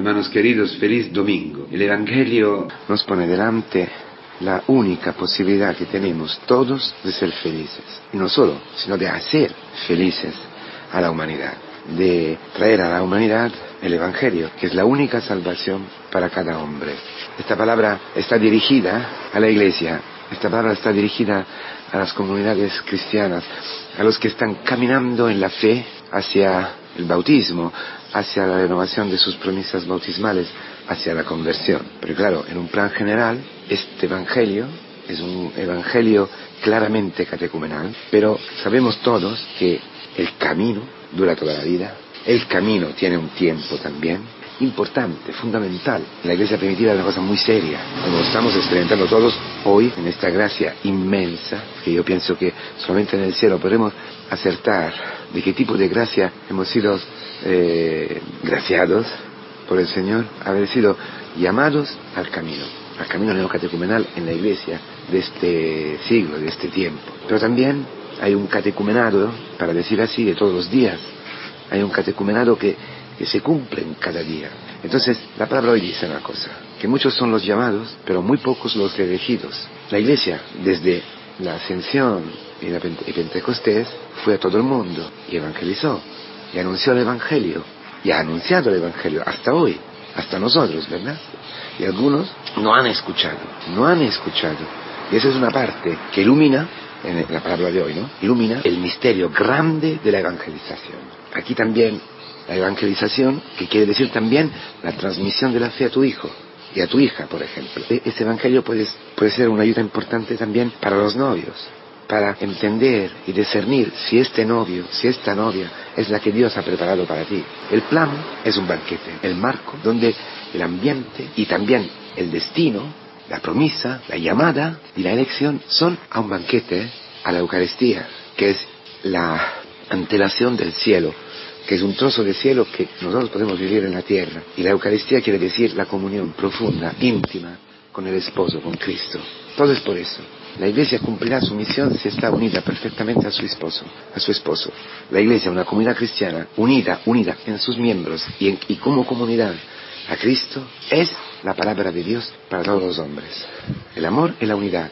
Hermanos queridos, feliz domingo. El Evangelio nos pone delante la única posibilidad que tenemos todos de ser felices. Y no solo, sino de hacer felices a la humanidad. De traer a la humanidad el Evangelio, que es la única salvación para cada hombre. Esta palabra está dirigida a la iglesia. Esta palabra está dirigida a las comunidades cristianas, a los que están caminando en la fe hacia el bautismo, hacia la renovación de sus promesas bautismales, hacia la conversión. Pero claro, en un plan general, este Evangelio es un Evangelio claramente catecumenal, pero sabemos todos que el camino dura toda la vida, el camino tiene un tiempo también, importante, fundamental. La iglesia primitiva es una cosa muy seria, como estamos experimentando todos hoy en esta gracia inmensa, que yo pienso que solamente en el cielo podremos acertar de qué tipo de gracia hemos sido eh, graciados por el Señor, haber sido llamados al camino, al camino neocatecumenal en la iglesia de este siglo, de este tiempo. Pero también hay un catecumenado, para decir así, de todos los días. Hay un catecumenado que, que se cumple en cada día. Entonces, la palabra hoy dice una cosa, que muchos son los llamados, pero muy pocos los elegidos. La iglesia, desde la ascensión y, la Pentecostés, fue a todo el mundo y evangelizó y anunció el Evangelio, y ha anunciado el Evangelio hasta hoy, hasta nosotros, ¿verdad? Y algunos no han escuchado, no han escuchado. Y esa es una parte que ilumina, en la palabra de hoy, ¿no? Ilumina el misterio grande de la evangelización. Aquí también la evangelización, que quiere decir también la transmisión de la fe a tu hijo y a tu hija, por ejemplo. E-, ese evangelio puede, puede ser una ayuda importante también para los novios para entender y discernir si este novio, si esta novia es la que Dios ha preparado para ti. El plan es un banquete, el marco donde el ambiente y también el destino, la promesa, la llamada y la elección son a un banquete, a la Eucaristía, que es la antelación del cielo, que es un trozo de cielo que nosotros podemos vivir en la tierra. Y la Eucaristía quiere decir la comunión profunda, íntima, con el esposo, con Cristo. Todo es por eso. La iglesia cumplirá su misión si está unida perfectamente a su esposo, a su esposo. La iglesia, una comunidad cristiana, unida, unida en sus miembros y, y como comunidad a Cristo, es la palabra de Dios para todos los hombres. El amor y la unidad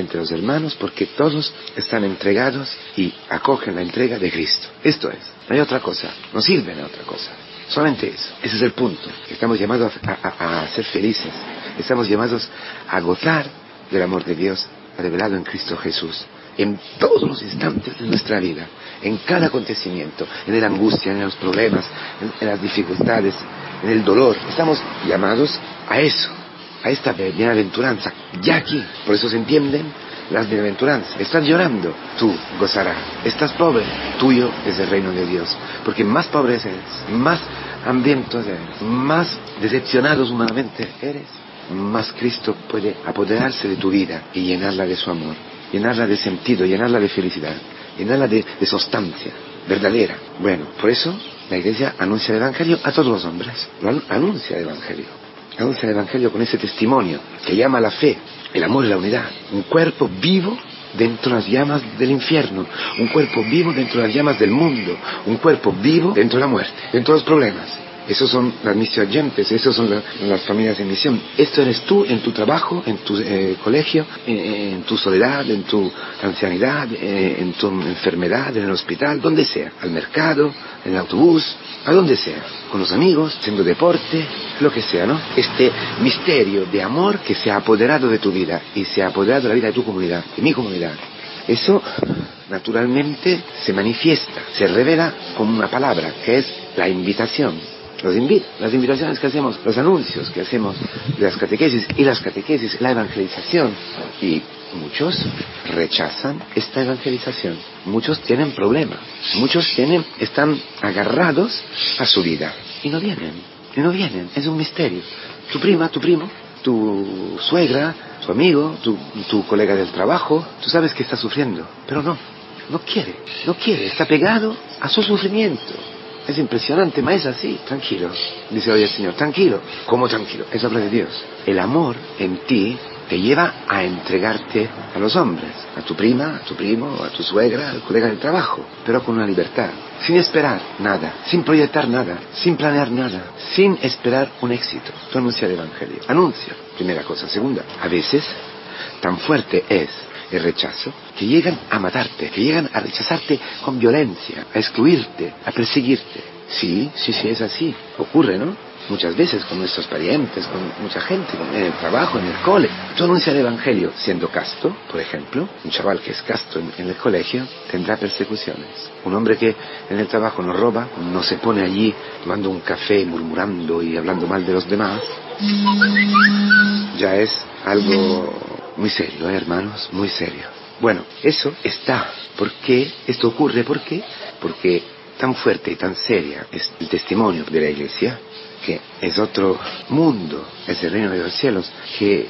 entre los hermanos porque todos están entregados y acogen la entrega de Cristo. Esto es, no hay otra cosa, no sirven a otra cosa. Solamente eso. Ese es el punto. Estamos llamados a, ser felices. Estamos llamados a gozar del amor de Dios revelado en Cristo Jesús en todos los instantes de nuestra vida, en cada acontecimiento, en la angustia, en los problemas, en, las dificultades, en el dolor. Estamos llamados a eso, a esta bienaventuranza, ya aquí. Por eso se entienden las bienaventuranzas. Estás llorando, tú gozarás. Estás pobre, tuyo es el reino de Dios. Porque más pobre eres, más hambrientos eres, más decepcionados humanamente eres, más Cristo puede apoderarse de tu vida y llenarla de su amor, llenarla de sentido, llenarla de felicidad, llenarla de, sustancia verdadera. Bueno, por eso la iglesia anuncia el Evangelio a todos los hombres, anuncia el Evangelio, anuncia el Evangelio con ese testimonio que llama a la fe, el amor y la unidad, un cuerpo vivo dentro de las llamas del infierno, un cuerpo vivo dentro de las llamas del mundo, un cuerpo vivo dentro de la muerte, dentro de los problemas, esos son las misioyentes, esos son las familias de misión. Esto eres tú en tu trabajo, en tu eh, colegio, en, tu soledad, en tu ancianidad, eh, en tu enfermedad, en el hospital, donde sea, al mercado, en el autobús, a donde sea, con los amigos, haciendo deporte, lo que sea, ¿no? Este misterio de amor que se ha apoderado de tu vida y se ha apoderado de la vida de tu comunidad, de mi comunidad. Eso naturalmente se manifiesta, se revela con una palabra, que es la invitación los las invitaciones que hacemos, los anuncios que hacemos de las catequesis y las catequesis, la evangelización. Y muchos rechazan esta evangelización. Muchos tienen problemas. Muchos tienen, están agarrados a su vida. Y no vienen. Y no vienen. Es un misterio. Tu prima, tu primo, tu suegra, tu amigo, tu, tu colega del trabajo, tú sabes que está sufriendo. Pero no. No quiere. No quiere. Está pegado a su sufrimiento es impresionante, ma es así. Tranquilo, dice hoy el Señor, tranquilo. ¿Cómo tranquilo? Es obra de Dios. El amor en ti te lleva a entregarte a los hombres, a tu prima, a tu primo, a tu suegra, al colega de trabajo, pero con una libertad, sin esperar nada, sin proyectar nada, sin planear nada, sin esperar un éxito. Tú anuncia el Evangelio, anuncia, primera cosa. Segunda, a veces tan fuerte es el rechazo que llegan a matarte, que llegan a rechazarte con violencia, a excluirte, a perseguirte. Sí, sí, sí, es así. Ocurre, ¿no? Muchas veces con nuestros parientes, con mucha gente, en el trabajo, en el cole. Tú anuncias el Evangelio siendo casto, por ejemplo. Un chaval que es casto en, el colegio tendrá persecuciones. Un hombre que en el trabajo no roba, no se pone allí tomando un café, murmurando y hablando mal de los demás. Ya es algo muy serio, ¿eh, hermanos, muy serio. Bueno, eso está. ¿Por qué esto ocurre? ¿Por qué? Porque tan fuerte y tan seria es el testimonio de la Iglesia, que es otro mundo, es el reino de los cielos, que,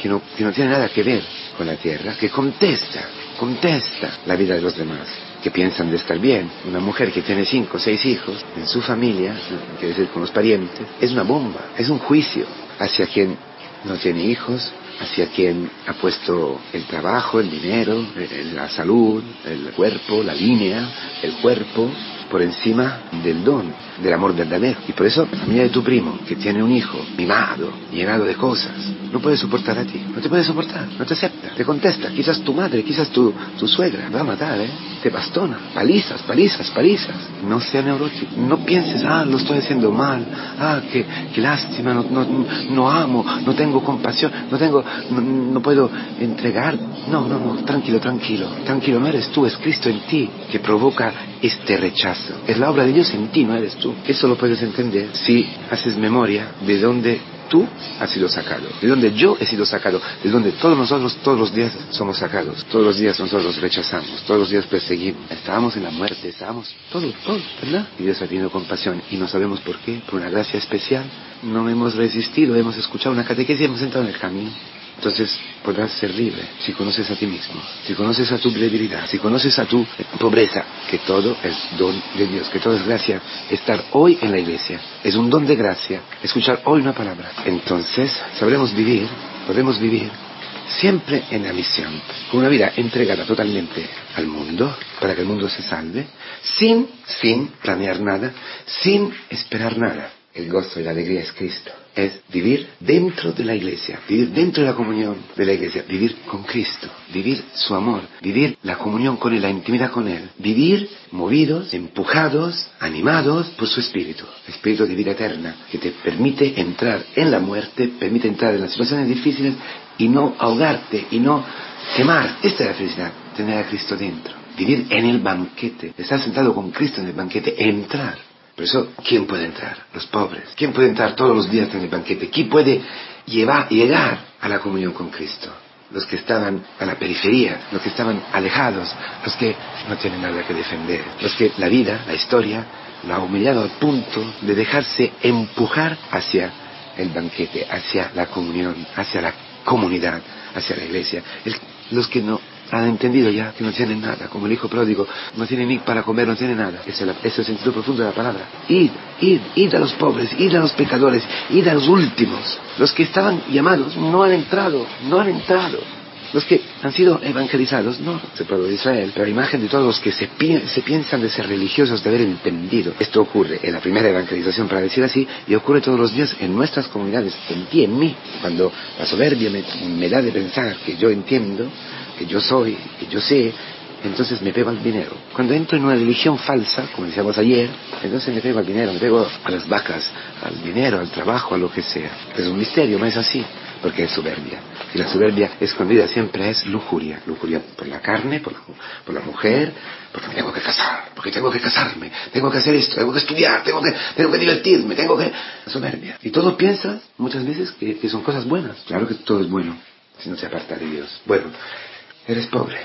que, no, que no tiene nada que ver con la tierra, que contesta, contesta la vida de los demás que piensan de estar bien. Una mujer que tiene cinco o seis hijos en su familia, quiere decir con los parientes, es una bomba, es un juicio hacia quien no tiene hijos, hacia quien ha puesto el trabajo, el dinero, la salud, el cuerpo, la línea, el cuerpo, por encima del don, del amor verdadero. Y por eso la familia de tu primo, que tiene un hijo mimado, llenado de cosas, no puede soportar a ti, no te puede soportar, no te acepta, te contesta, quizás tu madre, quizás tu, tu suegra, va a matar, ¿eh? Te bastona, palizas, palizas, palizas. No sea neurótico, no pienses, ah, lo estoy haciendo mal, ah, qué, qué lástima, no, no, no amo, no tengo compasión, no tengo, no, no puedo entregar. No, no, no, tranquilo, tranquilo, tranquilo, no eres tú, es Cristo en ti que provoca este rechazo. Es la obra de Dios en ti, no eres tú. Eso lo puedes entender si haces memoria de dónde tú has sido sacado, de donde yo he sido sacado, de donde todos nosotros todos los días somos sacados, todos los días nosotros rechazamos, todos los días perseguimos, estábamos en la muerte, estábamos todo, todo, ¿verdad? Y Dios ha tenido compasión y no sabemos por qué, por una gracia especial, no hemos resistido, hemos escuchado una catequesis y hemos entrado en el camino. Entonces podrás ser libre si conoces a ti mismo, si conoces a tu debilidad, si conoces a tu pobreza, que todo es don de Dios, que todo es gracia. Estar hoy en la iglesia es un don de gracia, escuchar hoy una palabra. Entonces sabremos vivir, podemos vivir siempre en la misión, con una vida entregada totalmente al mundo, para que el mundo se salve, sin, sin planear nada, sin esperar nada. El gozo y la alegría es Cristo. Es vivir dentro de la iglesia, vivir dentro de la comunión de la iglesia, vivir con Cristo, vivir su amor, vivir la comunión con Él, la intimidad con Él, vivir movidos, empujados, animados por su espíritu, espíritu de vida eterna, que te permite entrar en la muerte, permite entrar en las situaciones difíciles y no ahogarte y no quemar. Esta es la felicidad, tener a Cristo dentro, vivir en el banquete, estar sentado con Cristo en el banquete, entrar por eso, ¿quién puede entrar? Los pobres. ¿Quién puede entrar todos los días en el banquete? ¿Quién puede llevar, llegar a la comunión con Cristo? Los que estaban a la periferia, los que estaban alejados, los que no tienen nada que defender, los que la vida, la historia, la ha humillado al punto de dejarse empujar hacia el banquete, hacia la comunión, hacia la comunidad, hacia la iglesia. los que no han entendido ya que no tienen nada, como el hijo pródigo, no tiene ni para comer, no tiene nada. Ese es, el sentido profundo de la palabra. Id, id, id a los pobres, id a los pecadores, id a los últimos. Los que estaban llamados no han entrado, no han entrado. Los que han sido evangelizados, no, se pueblo de Israel, pero a imagen de todos los que se, se, piensan de ser religiosos, de haber entendido. Esto ocurre en la primera evangelización, para decir así, y ocurre todos los días en nuestras comunidades, en ti, en mí. Cuando la soberbia me, me da de pensar que yo entiendo, que yo soy, que yo sé, entonces me pego al dinero. Cuando entro en una religión falsa, como decíamos ayer, entonces me pego al dinero, me pego a las vacas, al dinero, al trabajo, a lo que sea. Es un misterio, no es así, porque es soberbia. Y la soberbia escondida siempre es lujuria. Lujuria por la carne, por la, por la mujer, porque me tengo que casar, porque tengo que casarme, tengo que hacer esto, tengo que estudiar, tengo que, tengo que divertirme, tengo que... soberbia. Y todo piensas muchas veces que, que son cosas buenas. Claro que todo es bueno, si no se aparta de Dios. Bueno, Eres pobre.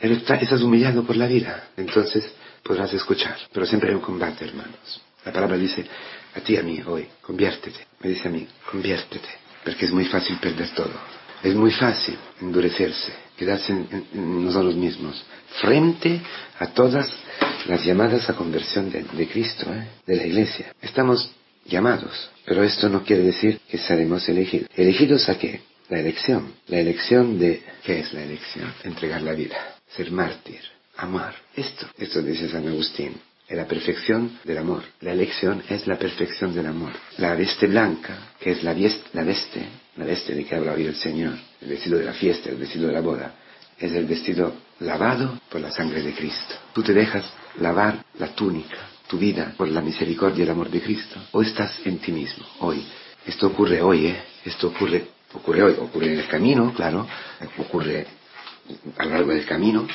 Eres, estás humillado por la vida. Entonces podrás escuchar. Pero siempre hay un combate, hermanos. La palabra dice a ti, a mí, hoy, conviértete. Me dice a mí, conviértete. Porque es muy fácil perder todo. Es muy fácil endurecerse, quedarse en, nosotros mismos, frente a todas las llamadas a conversión de, Cristo, ¿eh? de la iglesia. Estamos llamados, pero esto no quiere decir que seremos elegidos. ¿Elegidos a qué? La elección. La elección de, ¿qué es la elección? Entregar la vida, ser mártir, amar. Esto, esto dice San Agustín, es la perfección del amor. La elección es la perfección del amor. La veste blanca, que es la, la veste, la veste de que habla hoy el Señor, el vestido de la fiesta, el vestido de la boda, es el vestido lavado por la sangre de Cristo. Tú te dejas lavar la túnica, tu vida, por la misericordia y el amor de Cristo, o estás en ti mismo, hoy. Esto ocurre hoy, ¿eh? Esto ocurre, ocurre hoy, ocurre en el camino, claro, ocurre a lo largo del camino,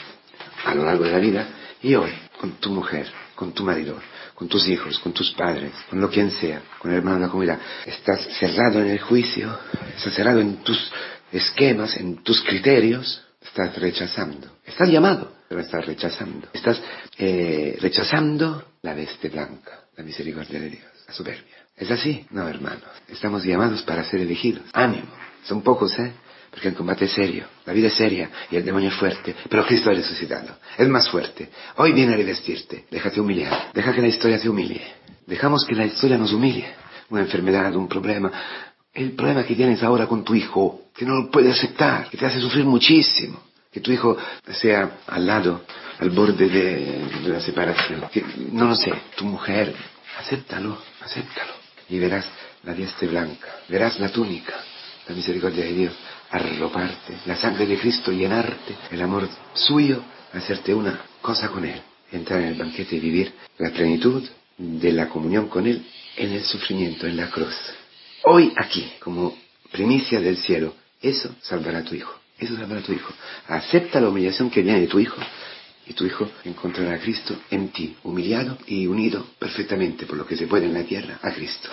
a lo largo de la vida, y hoy, con tu mujer, con tu marido, con tus hijos, con tus padres, con lo quien sea, con el hermano de la comunidad, estás cerrado en el juicio, estás cerrado en tus esquemas, en tus criterios, estás rechazando. Estás llamado, pero estás rechazando. Estás eh, rechazando la veste blanca, la misericordia de Dios, la soberbia. ¿Es así? No, hermano. Estamos llamados para ser elegidos. Ánimo. Son pocos, ¿eh? Porque el combate es serio, la vida es seria y el demonio es fuerte, pero Cristo ha resucitado, es más fuerte. Hoy viene a revestirte, déjate humillar, deja que la historia te humille. Dejamos que la historia nos humille. Una enfermedad, un problema, el problema que tienes ahora con tu hijo, que no lo puede aceptar, que te hace sufrir muchísimo, que tu hijo sea al lado, al borde de, la separación, que, no lo sé, tu mujer, acéptalo, acéptalo, y verás la diestra blanca, verás la túnica, la misericordia de Dios, arroparte, la sangre de Cristo llenarte, el amor suyo, hacerte una cosa con Él, entrar en el banquete y vivir la plenitud de la comunión con Él en el sufrimiento, en la cruz hoy aquí, como primicia del cielo, eso salvará a tu hijo. Eso salvará a tu hijo. Acepta la humillación que viene de tu hijo y tu hijo encontrará a Cristo en ti, humillado y unido perfectamente por lo que se puede en la tierra a Cristo.